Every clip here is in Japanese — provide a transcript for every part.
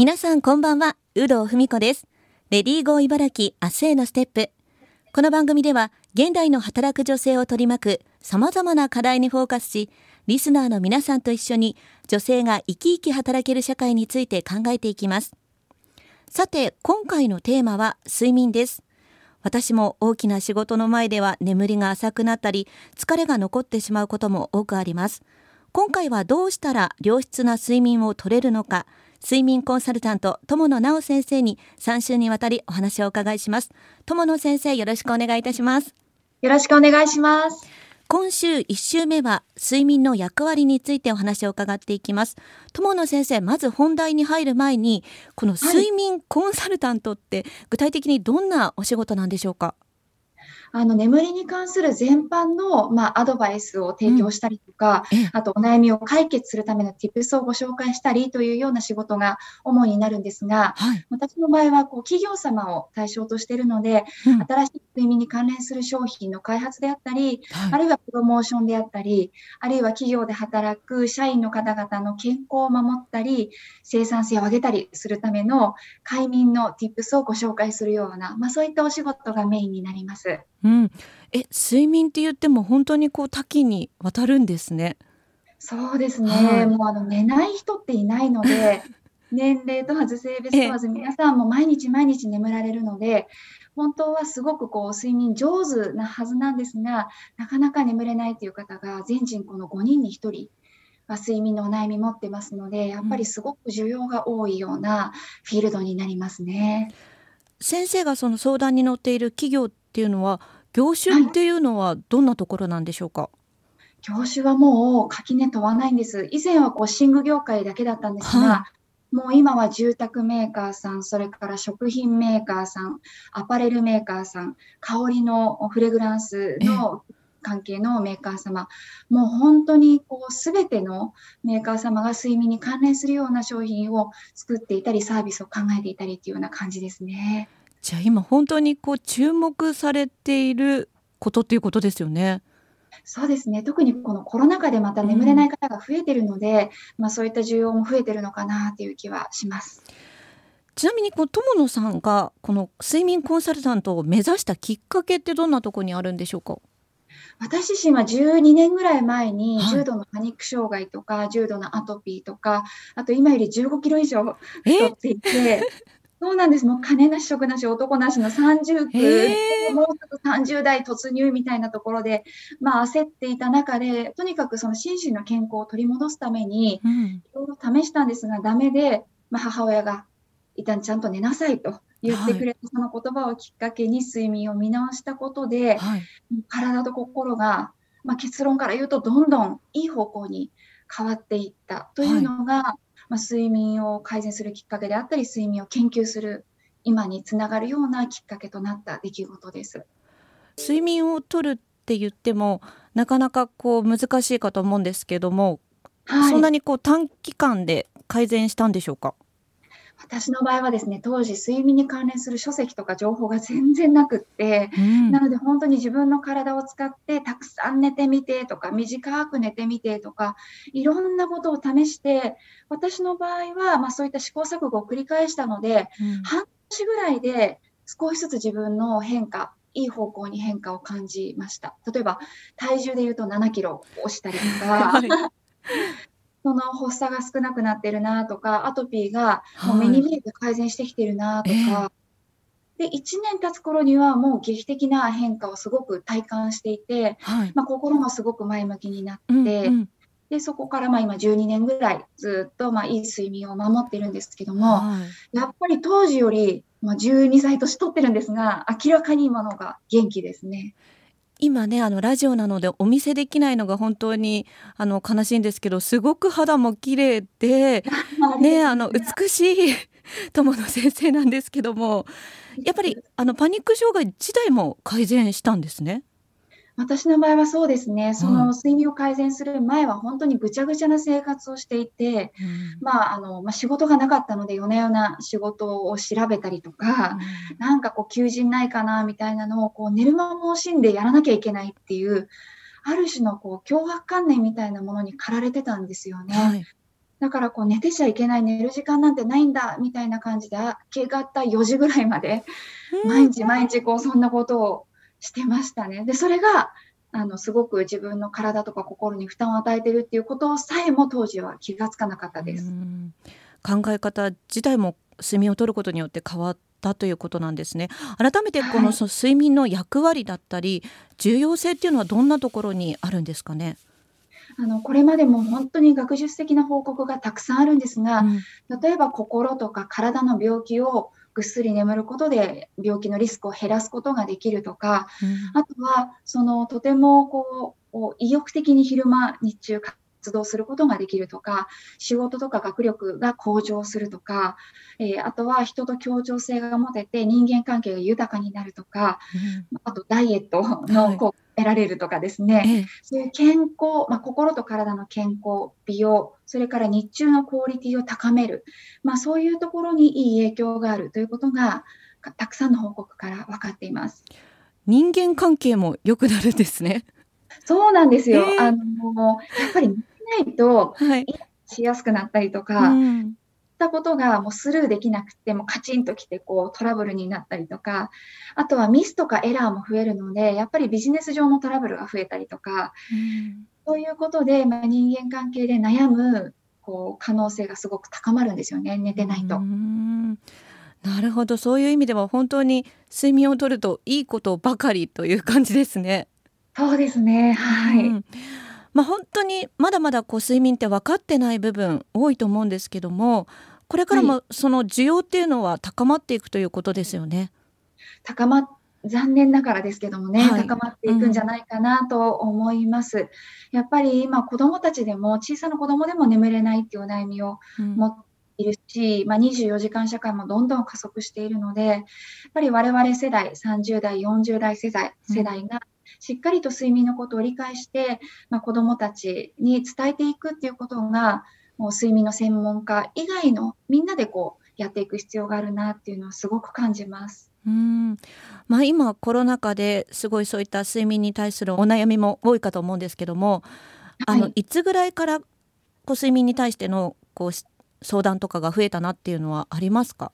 皆さんこんばんは、有働文子です。レディーゴー茨城明日へのステップ。この番組では、現代の働く女性を取り巻く様々な課題にフォーカスし、リスナーの皆さんと一緒に女性が生き生き働ける社会について考えていきます。さて、今回のテーマは睡眠です。私も大きな仕事の前では眠りが浅くなったり、疲れが残ってしまうことも多くあります。今回はどうしたら良質な睡眠を取れるのか、睡眠コンサルタント友野直先生に3週にわたりお話をお伺いします。友野先生よろしくお願いいたします。よろしくお願いします。今週1週目は睡眠の役割についてお話を伺っていきます。友野先生まず本題に入る前にこの睡眠コンサルタントって具体的にどんなお仕事なんでしょうか、はいあの眠りに関する全般の、まあ、アドバイスを提供したりとか、うん、あとお悩みを解決するための tips をご紹介したりというような仕事が主になるんですが、はい、私の場合はこう企業様を対象としているので、うん、新しい睡眠に関連する商品の開発であったり、はい、あるいはプロモーションであったり、あるいは企業で働く社員の方々の健康を守ったり、生産性を上げたりするための快眠の tips をご紹介するような、まあ、そういったお仕事がメインになります。うん、え睡眠って言っても本当にこう多岐にわたるんですね。そうですね、はい、もうあの寝ない人っていないので 年齢問わず性別問わず皆さんも毎日毎日眠られるので本当はすごくこう睡眠上手なはずなんですがなかなか眠れないという方が全人口の5人に1人は睡眠のお悩み持ってますのでやっぱりすごく需要が多いようなフィールドになりますね。先生がその相談に乗っている企業っていうのは業種っていうのはどんなところなんでしょうか、はい、業種はもう垣根問わないんです。以前はこう寝具業界だけだったんですが、はい、もう今は住宅メーカーさん、それから食品メーカーさん、アパレルメーカーさん、香りのフレグランスの関係のメーカー様、もう本当にこう全てのメーカー様が睡眠に関連するような商品を作っていたり、サービスを考えていたりっていうような感じですね。じゃあ今本当にこう注目されていることっていうことですよね。そうですね。特にこのコロナ禍でまた眠れない方が増えてるので、うん、まあそういった需要も増えてるのかなという気はします。ちなみにこの友野さんがこの睡眠コンサルタントを目指したきっかけってどんなところにあるんでしょうか？私自身は12年ぐらい前に重度のパニック障害とか、はい、重度のアトピーとかあと今より15キロ以上太っていてそうなんです。もう金なし職なし男なしの30区、もうすぐ30代突入みたいなところで、まあ焦っていた中で、とにかくその心身の健康を取り戻すために、いろいろ試したんですが、ダメで、まあ母親が、一旦ちゃんと寝なさいと言ってくれたその言葉をきっかけに睡眠を見直したことで、はい、体と心が、まあ、結論から言うとどんどんいい方向に変わっていったというのが、はいまあ、睡眠を改善するきっかけであったり、睡眠を研究する今につながるようなきっかけとなった出来事です。睡眠をとるって言ってもなかなかこう難しいかと思うんですけども、はい、そんなにこう短期間で改善したんでしょうか？私の場合はですね、当時睡眠に関連する書籍とか情報が全然なくって、うん、なので本当に自分の体を使ってたくさん寝てみてとか、短く寝てみてとか、いろんなことを試して、私の場合は、まあ、そういった試行錯誤を繰り返したので、うん、半年ぐらいで少しずつ自分の変化、いい方向に変化を感じました。例えば、体重で言うと7キロ落ちたりとか、その発作が少なくなってるなとか、アトピーがもう目に見えて改善してきてるなとか、はい、で、1年経つ頃にはもう劇的な変化をすごく体感していて、はい、まあ、心もすごく前向きになって、うんうん、で、そこからまあ今12年ぐらいずっとまあいい睡眠を守ってるんですけども、はい、やっぱり当時よりまあ12歳年取ってるんですが、明らかに今のが元気ですね。今ねあのラジオなのでお見せできないのが本当にあの悲しいんですけどすごく肌も綺麗で ねあの美しい友野先生なんですけどもやっぱりあのパニック障害自体も改善したんですね？私の場合はそうですね、その睡眠を改善する前は本当にぐちゃぐちゃな生活をしていて、うん、まあ、あの、まあ、仕事がなかったので夜な夜な仕事を調べたりとか、うん、なんかこう求人ないかなみたいなのをこう寝る間も惜しんでやらなきゃいけないっていう、ある種のこう脅迫観念みたいなものに駆られてたんですよね。はい。だからこう寝てちゃいけない寝る時間なんてないんだみたいな感じで明け方4時ぐらいまで毎日毎日こうそんなことをしてましたね。でそれがあのすごく自分の体とか心に負担を与えてるっていうことさえも当時は気がつかなかったです。考え方自体も睡眠をとることによって変わったということなんですね。改めてこの、その睡眠の役割だったり重要性っていうのはどんなところにあるんですかね？あのこれまでも本当に学術的な報告がたくさんあるんですが、うん、例えば心とか体の病気をぐっすり眠ることで病気のリスクを減らすことができるとか、うん、あとはそのとてもこう意欲的に昼間日中活動することができるとか仕事とか学力が向上するとか、えー、あとは人と協調性が持てて人間関係が豊かになるとか、うん、あとダイエットの効果得られるとかですね、ええ、そういう健康、まあ、心と体の健康、美容、それから日中のクオリティを高める、まあ、そういうところにいい影響があるということが、たくさんの報告から分かっています。人間関係も良くなるんですね。そうなんですよ。えー、あのやっぱり見ないと、はい、しやすくなったりとか、うんったことがもうスルーできなくてもカチンときてこうトラブルになったりとかあとはミスとかエラーも増えるのでやっぱりビジネス上のトラブルが増えたりとか、うん、そういうことで、まあ、人間関係で悩むこう可能性がすごく高まるんですよね寝てないと。なるほど。そういう意味では本当に睡眠をとるといいことばかりという感じですね。そうですねはい、うん。まあ、本当にまだまだこう睡眠って分かってない部分多いと思うんですけどもこれからもその需要っていうのは高まっていくということですよね。高ま残念ながらですけどもね、はい、高まっていくんじゃないかなと思います。うん、やっぱり今子どもたちでも小さな子どもでも眠れないっていうお悩みを持っているし、うん、まあ、24時間社会もどんどん加速しているのでやっぱり我々世代30代40代世代世代がしっかりと睡眠のことを理解して、まあ、子どもたちに伝えていくっていうことがもう睡眠の専門家以外のみんなでこうやっていく必要があるなっていうのはすごく感じます。うん。まあ、今コロナ禍ですごいそういった睡眠に対するお悩みも多いかと思うんですけども、はい、あのいつぐらいからこう睡眠に対してのこう相談とかが増えたなっていうのはありますか？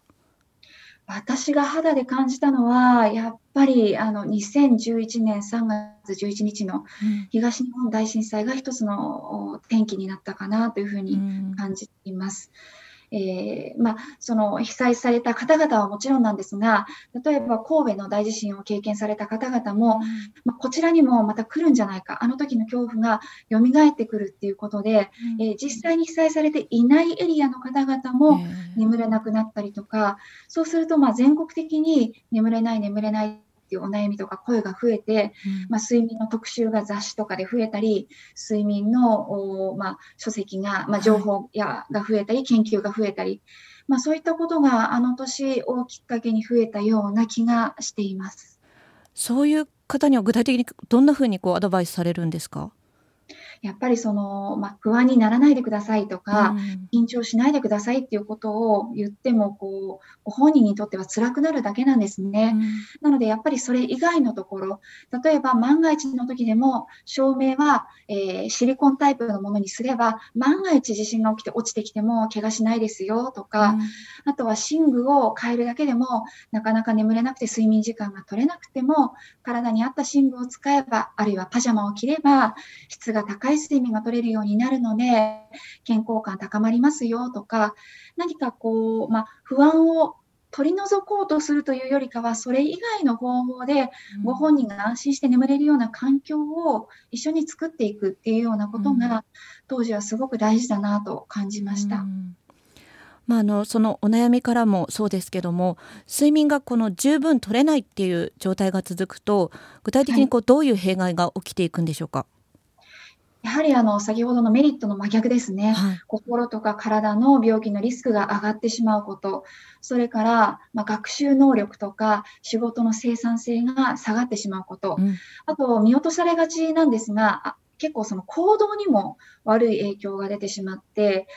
私が肌で感じたのは、やっぱりあの2011年3月11日の東日本大震災が一つの転機になったかなというふうに感じています。うんえー、まあ、その被災された方々はもちろんなんですが、例えば神戸の大地震を経験された方々も、まあ、こちらにもまた来るんじゃないか、あの時の恐怖が蘇ってくるっていうことで、えー、実際に被災されていないエリアの方々も眠れなくなったりとか、そうするとま全国的に眠れない、眠れないっていうお悩みとか声が増えて、うん、まあ、睡眠の特集が雑誌とかで増えたり睡眠のお、まあ、書籍が、まあ、情報やが増えたり、研究が増えたり、まあ、そういったことがあの年をきっかけに増えたような気がしています。そういう方には具体的にどんなふうにこうアドバイスされるんですか？やっぱりその、まあ、不安にならないでくださいとか、うん、緊張しないでくださいっていうことを言ってもこうご本人にとっては辛くなるだけなんですね、うん、なのでやっぱりそれ以外のところ例えば万が一の時でも照明は、えー、シリコンタイプのものにすれば万が一地震が起きて落ちてきても怪我しないですよとか、うん、あとは寝具を変えるだけでもなかなか眠れなくて睡眠時間が取れなくても体に合った寝具を使えばあるいはパジャマを着れば質が高いい睡眠が取れるようになるので、健康感高まりますよとか、何かこう、まあ、不安を取り除こうとするというよりかは、それ以外の方法で、ご本人が安心して眠れるような環境を一緒に作っていくっていうようなことが、当時はすごく大事だなと感じました。うん。まあ、あのそのお悩みからもそうですけども睡眠がこの十分取れないっていう状態が続くと具体的にこうどういう弊害が起きていくんでしょうか、やはりあの先ほどのメリットの真逆ですね、はい、心とか体の病気のリスクが上がってしまうこと、それから、まあ、学習能力とか仕事の生産性が下がってしまうこと、うん、あと見落とされがちなんですが、結構その行動にも悪い影響が出てしまって、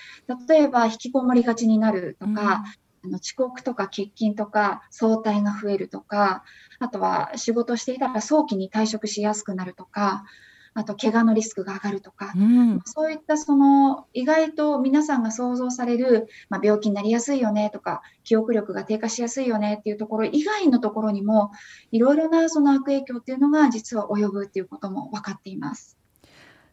例えば引きこもりがちになるとか、うん、あの遅刻とか欠勤とか早退が増えるとか、あとは仕事していたら早期に退職しやすくなるとか、あと怪我のリスクが上がるとか、うん、そういったその意外と皆さんが想像される、まあ、病気になりやすいよねとか記憶力が低下しやすいよねっていうところ以外のところにもいろいろなその悪影響っていうのが実は及ぶっていうことも分かっています。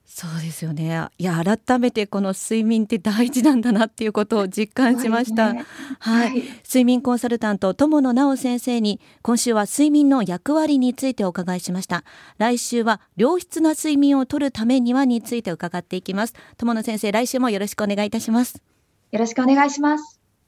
そうですよね。いや改めてこの睡眠って大事なんだなっていうことを 実感しました。ね、はい、はい、睡眠コンサルタント友野直先生に今週は睡眠の役割についてお伺いしました。来週は良質な睡眠をとるためにはについて伺っていきます。友野先生、来週もよろしくお願いいたします。よろしくお願いします。